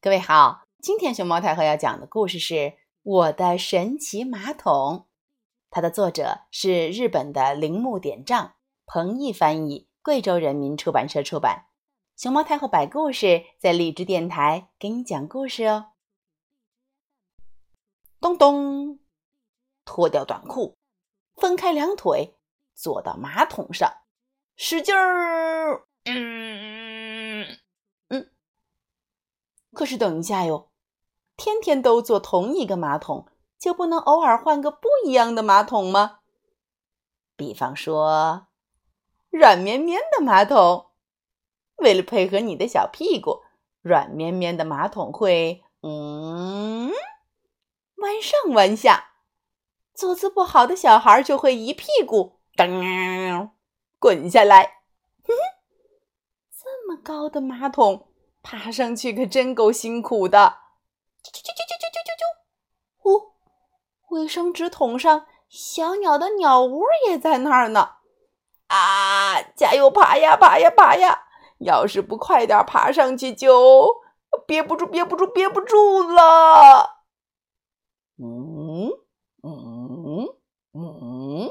各位好，今天熊猫太后要讲的故事是《我的神奇马桶》，它的作者是日本的铃木典丈，彭毅翻译，贵州人民出版社出版。熊猫太后摆故事在荔枝电台给你讲故事哦。咚咚，脱掉短裤，分开两腿，坐到马桶上，使劲儿，嗯嗯。可是等一下哟，天天都坐同一个马桶，就不能偶尔换个不一样的马桶吗？比方说，软绵绵的马桶。为了配合你的小屁股，软绵绵的马桶会嗯弯上弯下，坐姿不好的小孩就会一屁股噔滚下来。哼哼，这么高的马桶，爬上去可真够辛苦的。啾啾啾啾啾啾啾啾！哦，卫生纸桶上小鸟的鸟窝也在那儿呢。啊，加油，爬呀爬呀爬呀！要是不快点爬上去，就憋不住，憋不住，憋不住了。嗯嗯嗯，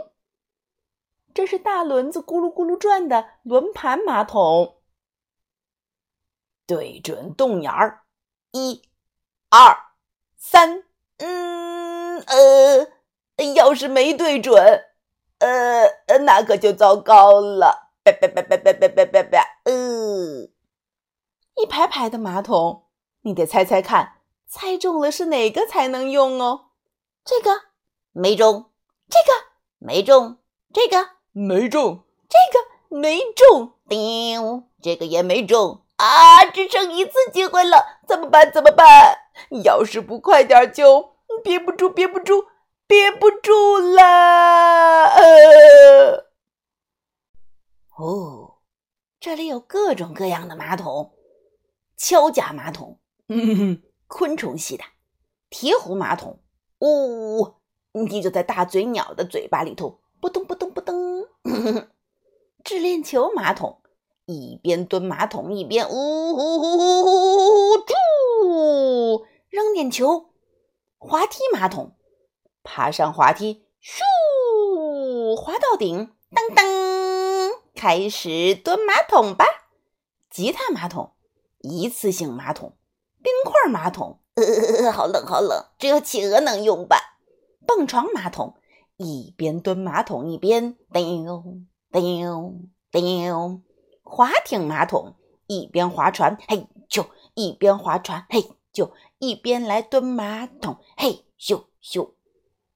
这是大轮子咕噜咕噜转的轮盘马桶。对准洞眼儿，一、二、三。嗯呃，要是没对准，呃，那可就糟糕了。拜拜拜拜拜拜拜拜拜！呃，一排排的马桶，你得猜猜看，猜中了是哪个才能用哦？这个没中，这个没中，这个没中，这个没中，丢，这个也没中啊！只剩一次机会了，怎么办？怎么办？要是不快点，就憋不住，憋不住，憋不住了！呃。哦，这里有各种各样的马桶：敲甲马桶，嗯，昆虫系的；铁壶马桶，呜呜，你就在大嘴鸟的嘴巴里头，扑通扑通扑通。智链球马桶，一边蹲马桶一边呜呼呼呼呼呼，扔点球。滑梯马桶，爬上滑梯，咻，滑到顶，噔噔。开始蹲马桶吧，吉他马桶、一次性马桶、冰块马桶，呃，好冷好冷，只有企鹅能用吧。蹦床马桶，一边蹲马桶一边叮叮叮。划艇马桶，一边划船嘿咻，一边划船嘿就一边来蹲马桶嘿咻咻。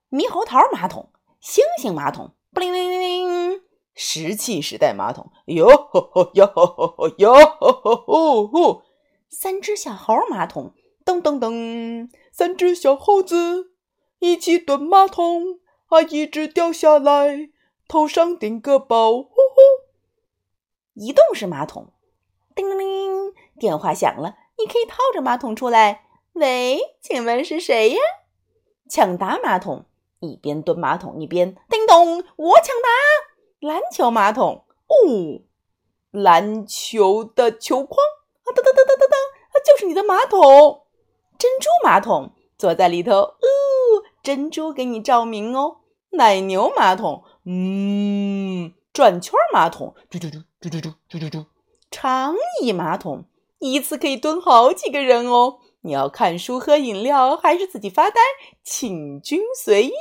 猕猴桃马桶、星星马桶，不灵灵灵灵。石器时代马桶，哟吼吼哟吼吼吼哟吼吼吼吼！三只小猴马桶，噔噔噔！三只小猴子一起蹲马桶，啊，一只掉下来，头上顶个包，移动式马桶，叮铃铃，电话响了，你可以套着马桶出来。喂，请问是谁呀？抢答马桶，一边蹲马桶一边叮咚，我抢答。篮球马桶哦，篮球的球框啊，噔噔噔噔噔噔，啊，就是你的马桶。珍珠马桶，坐在里头，哦，珍珠给你照明哦。奶牛马桶，嗯，转圈马桶，嘟嘟嘟嘟嘟嘟嘟嘟嘟。长椅马桶，一次可以蹲好几个人哦。你要看书、喝饮料，还是自己发呆？请君随意。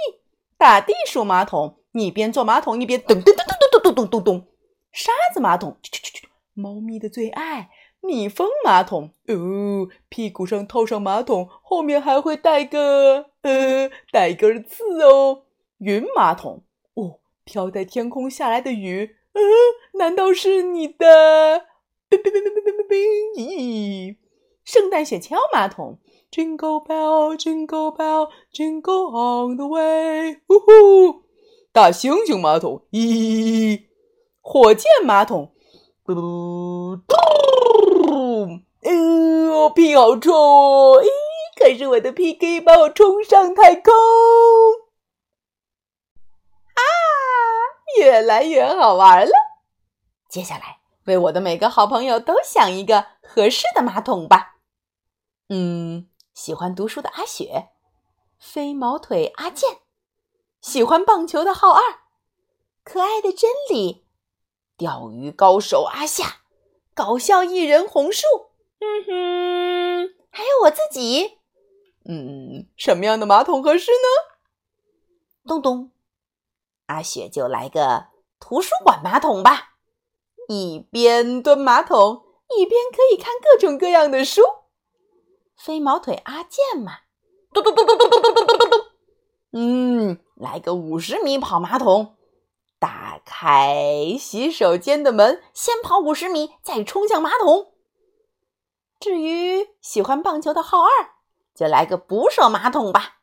打地鼠马桶。你一边坐马桶一边咚咚咚咚咚咚咚咚咚，沙子马桶，去去去去，猫咪的最爱，蜜蜂马桶，哦，屁股上套上马桶，后面还会带个呃带根刺哦，云马桶，哦，飘在天空下来的雨，嗯难道是你的哔哔哔哔哔哔哔咦圣诞雪橇马桶 jingle bell jingle bell jingle on the way 呼呼大猩猩马桶咦火箭马桶嘟嘟嘟嘟嗯屁好臭咦可是我的 pk 把我冲上太空啊，越来越好玩了。接下来为我的每个好朋友都想一个合适的马桶吧。嗯，喜欢读书的阿雪，飞毛腿阿健，喜欢棒球的浩二，可爱的真理，钓鱼高手阿夏，搞笑艺人红树，嗯哼，还有我自己。嗯，什么样的马桶合适呢？咚咚，阿雪就来个图书馆马桶吧，一边蹲马桶，一边可以看各种各样的书。飞毛腿阿健嘛，咚咚咚咚咚咚咚咚咚咚。嗯，来个五十米跑马桶，打开洗手间的门，先跑五十米，再冲向马桶。至于喜欢棒球的浩二，就来个捕手马桶吧，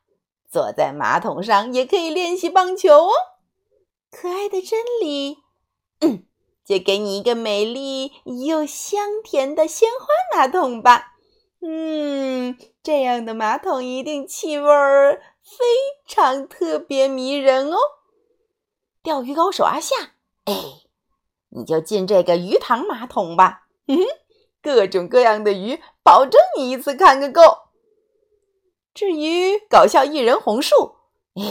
坐在马桶上也可以练习棒球哦。可爱的真理，嗯，就给你一个美丽又香甜的鲜花马桶吧。嗯，这样的马桶一定气味儿非常特别迷人哦。钓鱼高手阿夏，哎，你就进这个鱼塘马桶吧。哼哼，各种各样的鱼，保证你一次看个够。至于搞笑艺人红树，哎，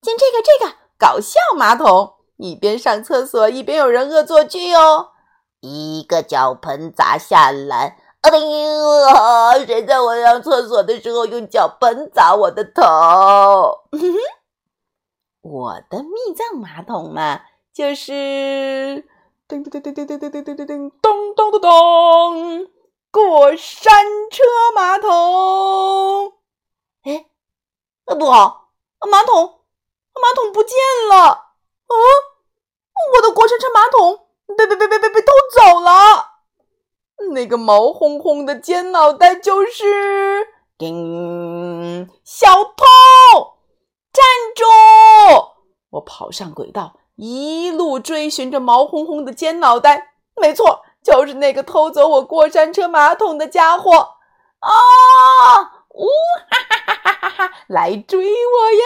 进这个这个搞笑马桶，一边上厕所一边有人恶作剧哦。一个脚盆砸下来。哎呦！谁在我上厕所的时候用脚盆砸我的头？我的密藏马桶嘛，就是噔噔噔噔噔噔噔噔噔噔噔咚咚咚咚，过山车马桶。哎，不好，马桶，马桶不见了！啊，我的过山车马桶被被被被被被偷走了！那个毛烘烘的尖脑袋就是，叮！小偷，站住！我跑上轨道，一路追寻着毛烘烘的尖脑袋。没错，就是那个偷走我过山车马桶的家伙！啊！呜哈哈哈哈哈哈！来追我呀！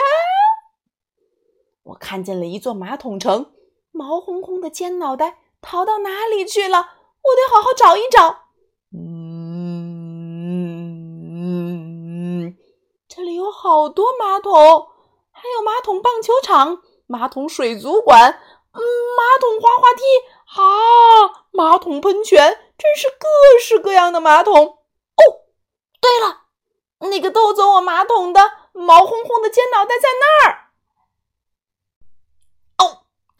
我看见了一座马桶城，毛烘烘的尖脑袋逃到哪里去了？我得好好找一找。嗯，这里有好多马桶，还有马桶棒球场、马桶水族馆、嗯，马桶滑滑梯，啊，马桶喷泉，真是各式各样的马桶。哦，对了，那个偷走我马桶的毛烘烘的尖脑袋在那儿。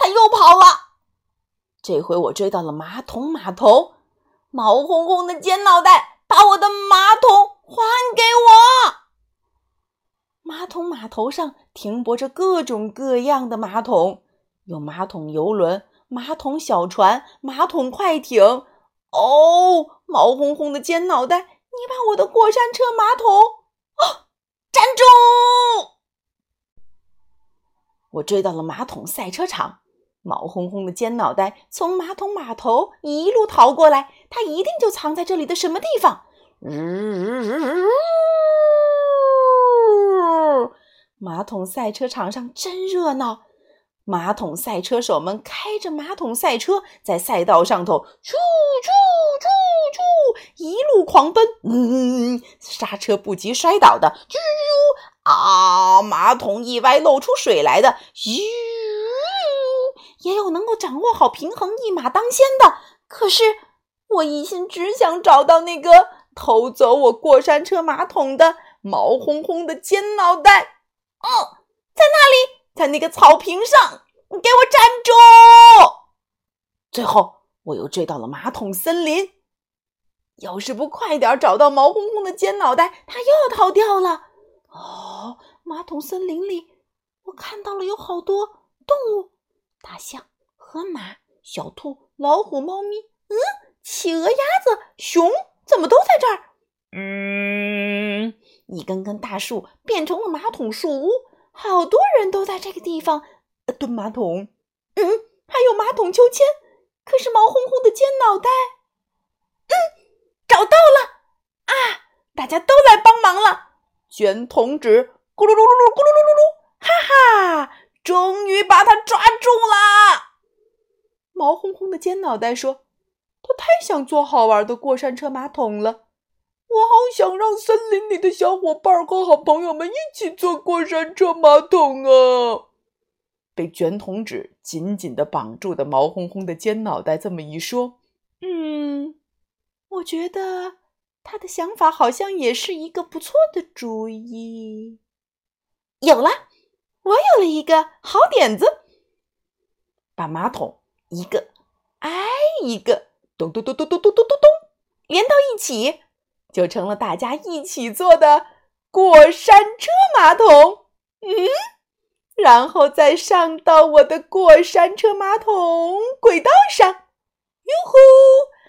又跑了。这回我追到了马桶码头，毛烘烘的尖脑袋，把我的马桶还给我！马桶码头上停泊着各种各样的马桶，有马桶游轮、马桶小船、马桶快艇。哦，毛烘烘的尖脑袋，你把我的过山车马桶……哦，站住！我追到了马桶赛车场。毛烘烘的尖脑袋从马桶码头一路逃过来，他一定就藏在这里的什么地方。马桶赛车场上真热闹，马桶赛车手们开着马桶赛车在赛道上头啾啾啾啾一路狂奔，嗯，刹车不及摔倒的啾啊，马桶一歪露出水来的咻。也有能够掌握好平衡、一马当先的。可是我一心只想找到那个偷走我过山车马桶的毛烘烘的尖脑袋。哦，在那里，在那个草坪上，你给我站住！最后，我又追到了马桶森林。要是不快点找到毛烘烘的尖脑袋，它又要逃掉了。哦，马桶森林里，我看到了有好多动物。大象、河马、小兔、老虎、猫咪，嗯，企鹅、鸭子、熊，怎么都在这儿？嗯，一根根大树变成了马桶树屋，好多人都在这个地方蹲马桶。嗯，还有马桶秋千，可是毛烘烘的尖脑袋。嗯，找到了啊！大家都来帮忙了，卷筒纸，咕噜噜噜噜，咕噜噜噜噜，哈哈。终于把他抓住了！毛烘烘的尖脑袋说：“他太想坐好玩的过山车马桶了，我好想让森林里的小伙伴和好朋友们一起坐过山车马桶啊！被卷筒纸紧紧的绑住的毛烘烘的尖脑袋这么一说，嗯，我觉得他的想法好像也是一个不错的主意。有了，我有了一个好点子，把马桶一个挨一个咚咚咚咚咚咚咚咚咚连到一起。就成了大家一起坐的过山车马桶，嗯，然后再上到我的过山车马桶轨道上，哟呼，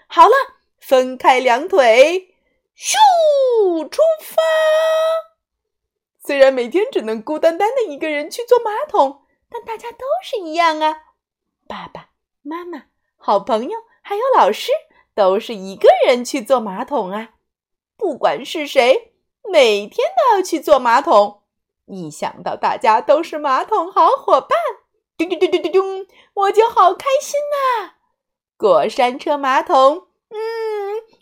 好了，分开两腿，咻，出发。虽然每天只能孤单单的一个人去坐马桶，但大家都是一样啊，爸爸妈妈、好朋友还有老师都是一个人去坐马桶啊。不管是谁，每天都要去坐马桶。一想到大家都是马桶好伙伴，咚咚咚咚咚咚，我就好开心呐！过山车马桶，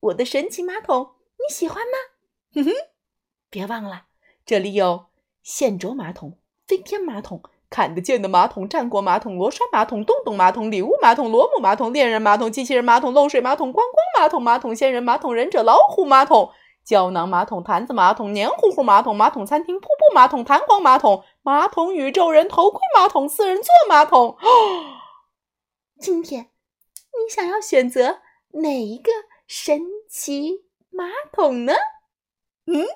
我的神奇马桶，你喜欢吗？哼哼，别忘了，这里有线轴马桶、飞天马桶。看得见的马桶、战国马桶、螺栓马桶、洞洞马桶、礼物马桶、螺母马桶、恋人马桶、机器人马桶、漏水马桶、观光马桶、马桶仙人马桶、忍者老虎马桶、胶囊马桶、坛子马桶、黏糊糊马桶、马桶餐厅、瀑布马桶、弹簧马桶、马桶宇宙人、头盔马桶、四人座马桶。哦 今天你想要选择哪一个神奇马桶呢？嗯。